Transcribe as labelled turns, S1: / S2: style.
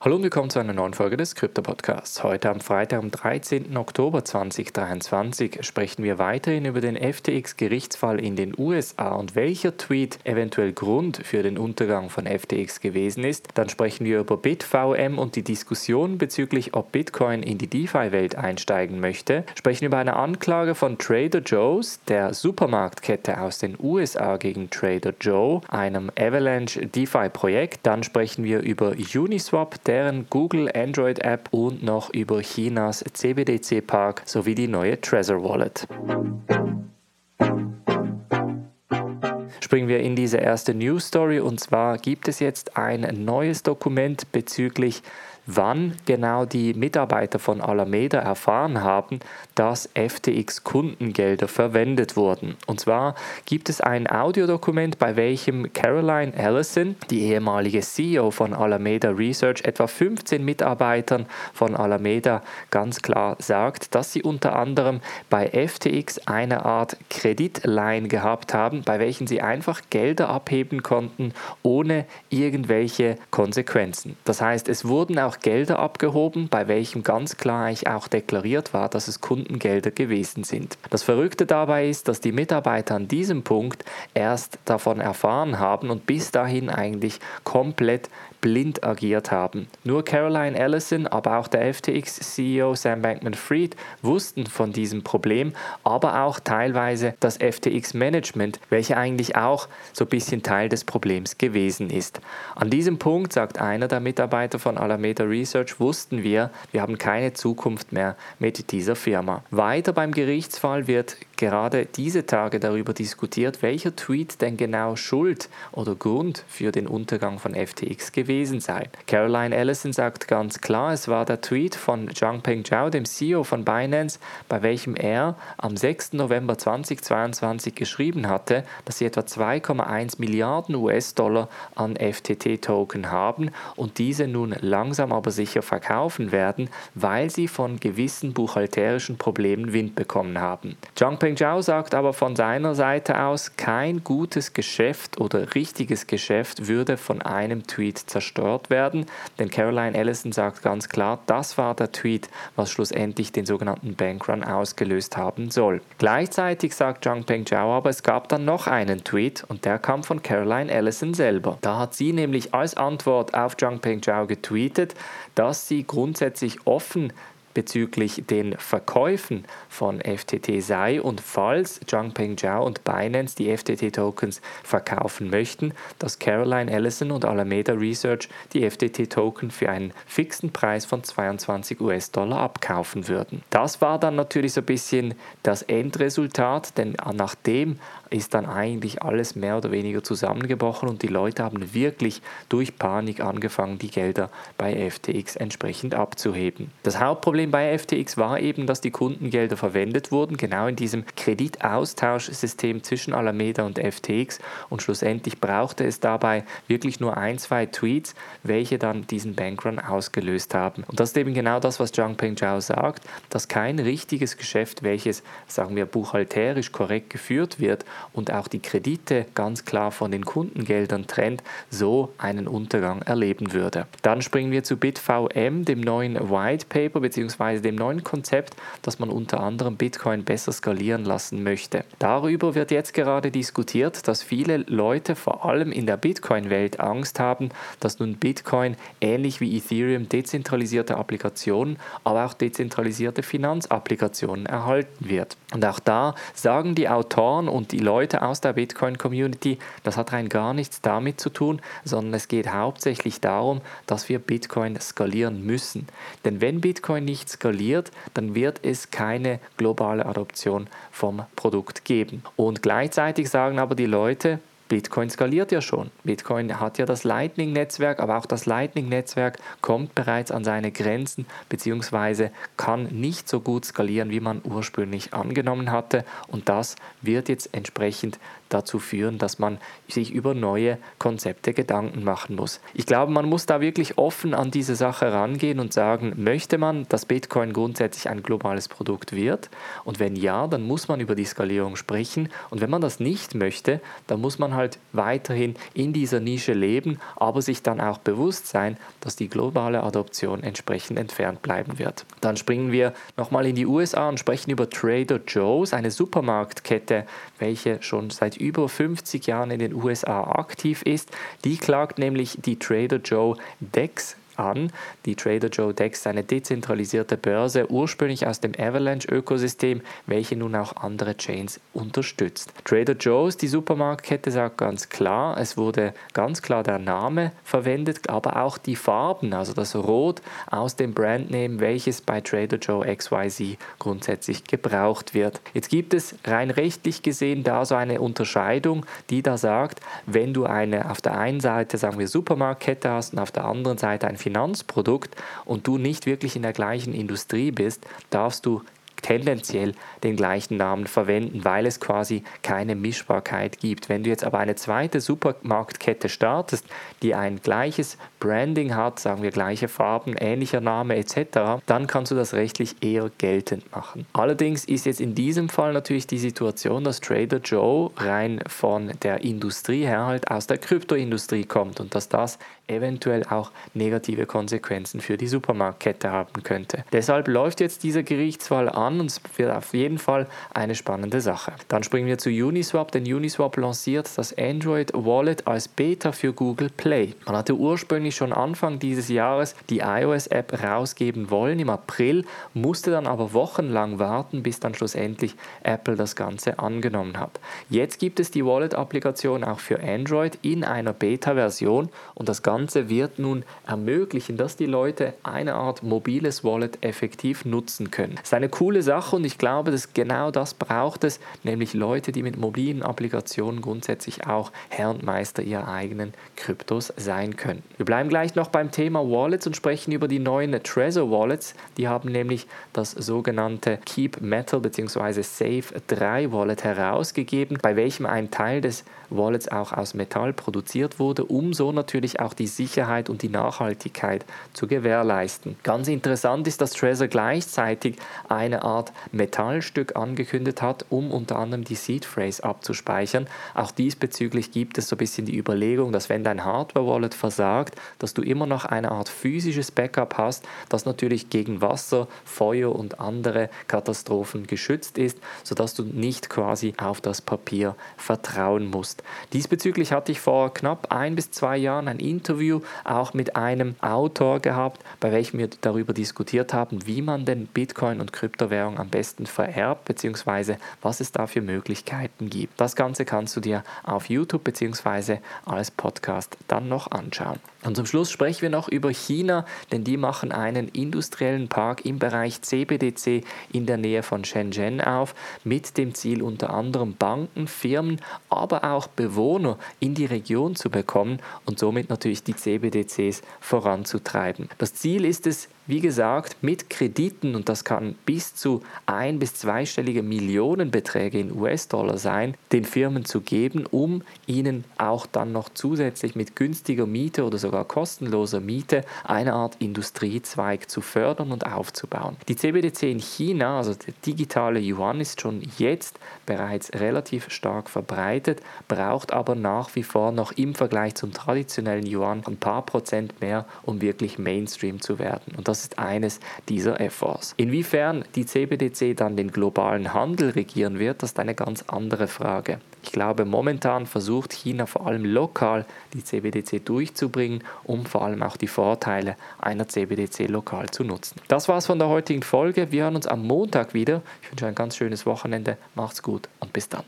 S1: Hallo und willkommen zu einer neuen Folge des Krypto Podcasts. Heute am Freitag, am 13. Oktober 2023, sprechen wir weiterhin über den FTX-Gerichtsfall in den USA und welcher Tweet eventuell Grund für den Untergang von FTX gewesen ist. Dann sprechen wir über BitVM und die Diskussion bezüglich, ob Bitcoin in die DeFi-Welt einsteigen möchte. Sprechen über eine Anklage von Trader Joe's, der Supermarktkette aus den USA gegen Trader Joe, einem Avalanche DeFi-Projekt. Dann sprechen wir über Uniswap, deren Google Android App und noch über Chinas CBDC Park sowie die neue Trezor Wallet. Springen wir in diese erste News Story und zwar gibt es jetzt ein neues Dokument bezüglich wann genau die Mitarbeiter von Alameda erfahren haben, dass FTX Kundengelder verwendet wurden. Und zwar gibt es ein Audiodokument, bei welchem Caroline Allison, die ehemalige CEO von Alameda Research, etwa 15 Mitarbeitern von Alameda ganz klar sagt, dass sie unter anderem bei FTX eine Art Kreditline gehabt haben, bei welchen sie einfach Gelder abheben konnten, ohne irgendwelche Konsequenzen. Das heißt, es wurden auch Gelder abgehoben, bei welchem ganz klar eigentlich auch deklariert war, dass es Kundengelder gewesen sind. Das Verrückte dabei ist, dass die Mitarbeiter an diesem Punkt erst davon erfahren haben und bis dahin eigentlich komplett blind agiert haben. Nur Caroline Ellison, aber auch der FTX-CEO Sam Bankman-Fried wussten von diesem Problem, aber auch teilweise das FTX-Management, welche eigentlich auch so ein bisschen Teil des Problems gewesen ist. An diesem Punkt, sagt einer der Mitarbeiter von Alameda Research, wussten wir, wir haben keine Zukunft mehr mit dieser Firma. Weiter beim Gerichtsfall wird gerade diese Tage darüber diskutiert, welcher Tweet denn genau Schuld oder Grund für den Untergang von FTX gewesen sei. Caroline Ellison sagt ganz klar, es war der Tweet von Zhangpeng Zhao, dem CEO von Binance, bei welchem er am 6. November 2022 geschrieben hatte, dass sie etwa 2,1 Milliarden US-Dollar an FTT-Token haben und diese nun langsam aber sicher verkaufen werden, weil sie von gewissen buchhalterischen Problemen Wind bekommen haben. Zhangpeng Peng Zhao sagt aber von seiner Seite aus, kein gutes Geschäft oder richtiges Geschäft würde von einem Tweet zerstört werden, denn Caroline Ellison sagt ganz klar, das war der Tweet, was schlussendlich den sogenannten Bankrun ausgelöst haben soll. Gleichzeitig sagt Zhang Peng Zhao aber, es gab dann noch einen Tweet und der kam von Caroline Ellison selber. Da hat sie nämlich als Antwort auf Zhang Peng Zhao getweetet, dass sie grundsätzlich offen bezüglich den Verkäufen von FTT sei und falls Zhangpeng Zhao und Binance die FTT-Tokens verkaufen möchten, dass Caroline Ellison und Alameda Research die FTT-Token für einen fixen Preis von 22 US-Dollar abkaufen würden. Das war dann natürlich so ein bisschen das Endresultat, denn nachdem ist dann eigentlich alles mehr oder weniger zusammengebrochen und die Leute haben wirklich durch Panik angefangen, die Gelder bei FTX entsprechend abzuheben. Das Hauptproblem bei FTX war eben, dass die Kundengelder verwendet wurden, genau in diesem Kreditaustauschsystem zwischen Alameda und FTX und schlussendlich brauchte es dabei wirklich nur ein, zwei Tweets, welche dann diesen Bankrun ausgelöst haben. Und das ist eben genau das, was Zhang Peng Zhao sagt, dass kein richtiges Geschäft, welches, sagen wir, buchhalterisch korrekt geführt wird, und auch die Kredite ganz klar von den Kundengeldern trennt, so einen Untergang erleben würde. Dann springen wir zu BitVM, dem neuen White Paper bzw. dem neuen Konzept, dass man unter anderem Bitcoin besser skalieren lassen möchte. Darüber wird jetzt gerade diskutiert, dass viele Leute vor allem in der Bitcoin-Welt Angst haben, dass nun Bitcoin ähnlich wie Ethereum dezentralisierte Applikationen, aber auch dezentralisierte Finanzapplikationen erhalten wird. Und auch da sagen die Autoren und die Leute aus der Bitcoin-Community, das hat rein gar nichts damit zu tun, sondern es geht hauptsächlich darum, dass wir Bitcoin skalieren müssen. Denn wenn Bitcoin nicht skaliert, dann wird es keine globale Adoption vom Produkt geben. Und gleichzeitig sagen aber die Leute, Bitcoin skaliert ja schon. Bitcoin hat ja das Lightning-Netzwerk, aber auch das Lightning-Netzwerk kommt bereits an seine Grenzen bzw. kann nicht so gut skalieren, wie man ursprünglich angenommen hatte. Und das wird jetzt entsprechend dazu führen, dass man sich über neue Konzepte Gedanken machen muss. Ich glaube, man muss da wirklich offen an diese Sache rangehen und sagen, möchte man, dass Bitcoin grundsätzlich ein globales Produkt wird? Und wenn ja, dann muss man über die Skalierung sprechen. Und wenn man das nicht möchte, dann muss man halt weiterhin in dieser Nische leben, aber sich dann auch bewusst sein, dass die globale Adoption entsprechend entfernt bleiben wird. Dann springen wir nochmal in die USA und sprechen über Trader Joe's, eine Supermarktkette, welche schon seit über 50 Jahren in den USA aktiv ist. Die klagt nämlich die Trader Joe Dex an. Die Trader Joe Dex eine dezentralisierte Börse, ursprünglich aus dem Avalanche-Ökosystem, welche nun auch andere Chains unterstützt. Trader Joe's, die Supermarktkette, sagt ganz klar, es wurde ganz klar der Name verwendet, aber auch die Farben, also das Rot aus dem Brandname, welches bei Trader Joe XYZ grundsätzlich gebraucht wird. Jetzt gibt es rein rechtlich gesehen da so eine Unterscheidung, die da sagt, wenn du eine auf der einen Seite, sagen wir, Supermarktkette hast und auf der anderen Seite ein Finanzprodukt und du nicht wirklich in der gleichen Industrie bist, darfst du tendenziell den gleichen Namen verwenden, weil es quasi keine Mischbarkeit gibt. Wenn du jetzt aber eine zweite Supermarktkette startest, die ein gleiches Branding hat, sagen wir gleiche Farben, ähnlicher Name etc., dann kannst du das rechtlich eher geltend machen. Allerdings ist jetzt in diesem Fall natürlich die Situation, dass Trader Joe rein von der Industrie her halt aus der Kryptoindustrie kommt und dass das eventuell auch negative Konsequenzen für die Supermarktkette haben könnte. Deshalb läuft jetzt dieser Gerichtsfall an und es wird auf jeden Fall eine spannende Sache. Dann springen wir zu Uniswap, denn Uniswap lanciert das Android Wallet als Beta für Google Play. Man hatte ursprünglich schon Anfang dieses Jahres die iOS-App rausgeben wollen im April, musste dann aber wochenlang warten, bis dann schlussendlich Apple das Ganze angenommen hat. Jetzt gibt es die Wallet-Applikation auch für Android in einer Beta-Version und das Ganze Ganze wird nun ermöglichen, dass die Leute eine Art mobiles Wallet effektiv nutzen können. Das ist eine coole Sache und ich glaube, dass genau das braucht es, nämlich Leute, die mit mobilen Applikationen grundsätzlich auch Herr und Meister ihrer eigenen Kryptos sein können. Wir bleiben gleich noch beim Thema Wallets und sprechen über die neuen Trezor Wallets. Die haben nämlich das sogenannte Keep Metal bzw. Safe 3 Wallet herausgegeben, bei welchem ein Teil des Wallets auch aus Metall produziert wurde, um so natürlich auch die Sicherheit und die Nachhaltigkeit zu gewährleisten. Ganz interessant ist, dass Trezor gleichzeitig eine Art Metallstück angekündigt hat, um unter anderem die Seed Phrase abzuspeichern. Auch diesbezüglich gibt es so ein bisschen die Überlegung, dass wenn dein Hardware-Wallet versagt, dass du immer noch eine Art physisches Backup hast, das natürlich gegen Wasser, Feuer und andere Katastrophen geschützt ist, sodass du nicht quasi auf das Papier vertrauen musst. Diesbezüglich hatte ich vor knapp ein bis zwei Jahren ein Interview auch mit einem Autor gehabt, bei welchem wir darüber diskutiert haben, wie man denn Bitcoin und Kryptowährung am besten vererbt, beziehungsweise was es da für Möglichkeiten gibt. Das Ganze kannst du dir auf YouTube beziehungsweise als Podcast dann noch anschauen. Und zum Schluss sprechen wir noch über China, denn die machen einen industriellen Park im Bereich CBDC in der Nähe von Shenzhen auf, mit dem Ziel unter anderem Banken, Firmen, aber auch Bewohner in die Region zu bekommen und somit natürlich die CBDCs voranzutreiben. Das Ziel ist es, wie gesagt, mit Krediten, und das kann bis zu ein- bis zweistellige Millionenbeträge in US-Dollar sein, den Firmen zu geben, um ihnen auch dann noch zusätzlich mit günstiger Miete oder sogar kostenloser Miete eine Art Industriezweig zu fördern und aufzubauen. Die CBDC in China, also der digitale Yuan, ist schon jetzt bereits relativ stark verbreitet, braucht aber nach wie vor noch im Vergleich zum traditionellen Yuan ein paar Prozent mehr, um wirklich Mainstream zu werden. Und das das ist eines dieser Efforts. Inwiefern die CBDC dann den globalen Handel regieren wird, das ist eine ganz andere Frage. Ich glaube, momentan versucht China vor allem lokal die CBDC durchzubringen, um vor allem auch die Vorteile einer CBDC lokal zu nutzen. Das war's von der heutigen Folge. Wir hören uns am Montag wieder. Ich wünsche ein ganz schönes Wochenende. Macht's gut und bis dann.